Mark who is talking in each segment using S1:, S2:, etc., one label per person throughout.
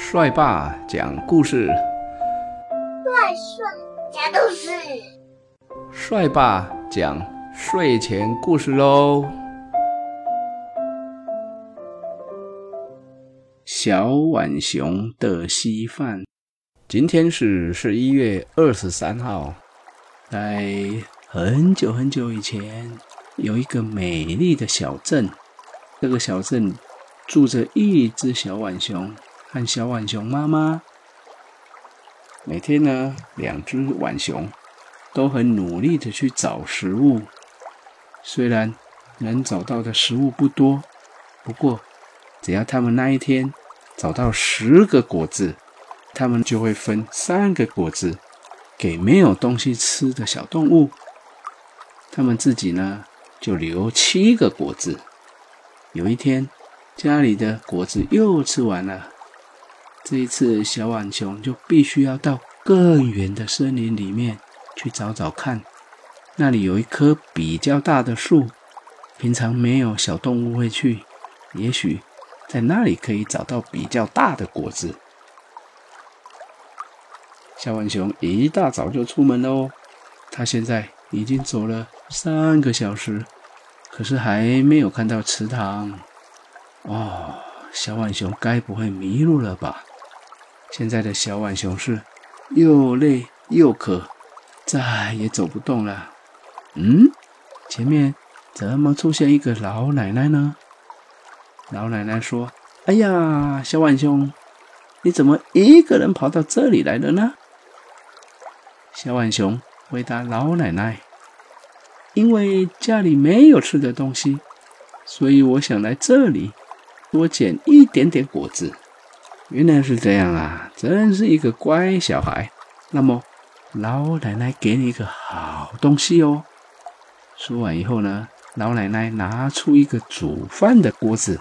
S1: 帅爸讲故事，
S2: 帅帅讲故事，
S1: 帅爸讲睡前故事喽。小浣熊的稀饭。今天是十一月二十三号，在很久很久以前，有一个美丽的小镇，这个小镇住着一只小浣熊。和小浣熊妈妈每天呢，两只浣熊都很努力的去找食物。虽然能找到的食物不多，不过只要他们那一天找到十个果子，他们就会分三个果子给没有东西吃的小动物。他们自己呢，就留七个果子。有一天，家里的果子又吃完了。这一次，小浣熊就必须要到更远的森林里面去找找看，那里有一棵比较大的树，平常没有小动物会去，也许在那里可以找到比较大的果子。小浣熊一大早就出门了哦，他现在已经走了三个小时，可是还没有看到池塘。哦，小浣熊该不会迷路了吧？现在的小浣熊是又累又渴，再也走不动了。嗯，前面怎么出现一个老奶奶呢？老奶奶说：“哎呀，小浣熊，你怎么一个人跑到这里来了呢？”小浣熊回答老奶奶：“因为家里没有吃的东西，所以我想来这里多捡一点点果子。”原来是这样啊，真是一个乖小孩。那么，老奶奶给你一个好东西哦。说完以后呢，老奶奶拿出一个煮饭的锅子，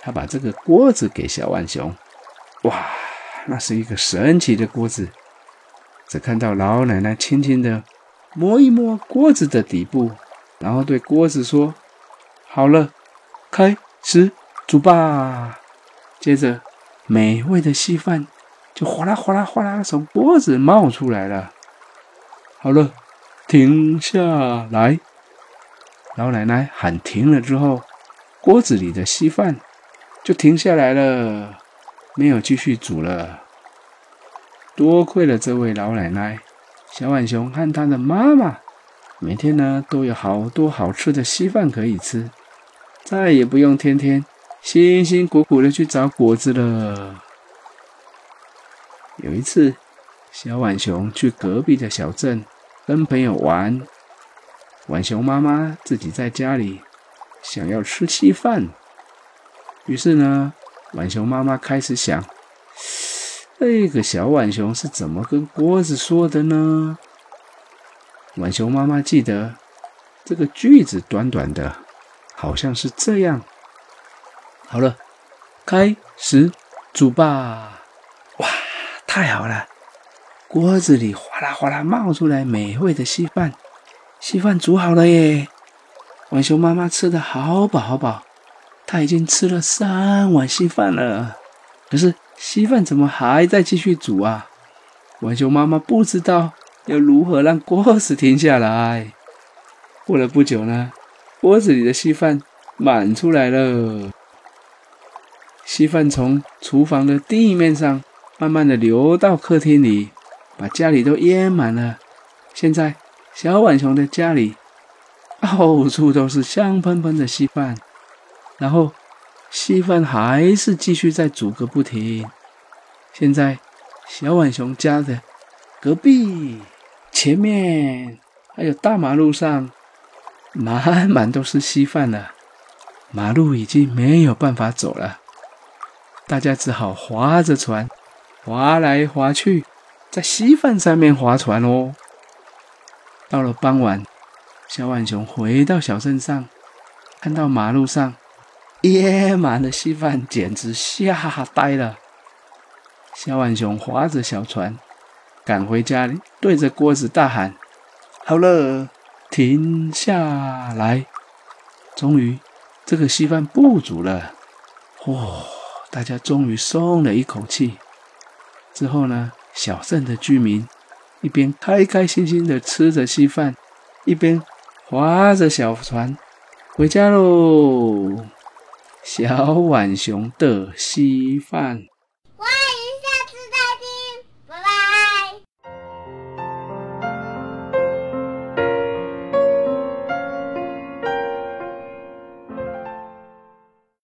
S1: 她把这个锅子给小浣熊。哇，那是一个神奇的锅子。只看到老奶奶轻轻的摸一摸锅子的底部，然后对锅子说：“好了，开始煮吧。”接着，美味的稀饭就哗啦哗啦哗啦从锅子冒出来了。好了，停下来！老奶奶喊停了之后，锅子里的稀饭就停下来了，没有继续煮了。多亏了这位老奶奶，小浣熊和他的妈妈每天呢都有好多好吃的稀饭可以吃，再也不用天天。辛辛苦苦的去找果子了。有一次，小浣熊去隔壁的小镇跟朋友玩，浣熊妈妈自己在家里想要吃稀饭，于是呢，浣熊妈妈开始想：这个小浣熊是怎么跟锅子说的呢？浣熊妈妈记得这个句子短短的，好像是这样。好了，开始煮吧！哇，太好了！锅子里哗啦哗啦冒出来美味的稀饭，稀饭煮好了耶！浣熊妈妈吃的好饱好饱，她已经吃了三碗稀饭了。可是稀饭怎么还在继续煮啊？浣熊妈妈不知道要如何让锅子停下来。过了不久呢，锅子里的稀饭满出来了。稀饭从厨房的地面上慢慢的流到客厅里，把家里都淹满了。现在小浣熊的家里到处都是香喷喷的稀饭，然后稀饭还是继续在煮个不停。现在小浣熊家的隔壁、前面还有大马路上，满满都是稀饭了，马路已经没有办法走了。大家只好划着船，划来划去，在稀饭上面划船哦。到了傍晚，小浣熊回到小镇上，看到马路上淹满了稀饭，简直吓呆了。小浣熊划着小船赶回家里，对着锅子大喊：“好了，停下来！”终于，这个稀饭不煮了。嚯！大家终于松了一口气。之后呢，小镇的居民一边开开心心的吃着稀饭，一边划着小船回家喽。小浣熊的稀饭。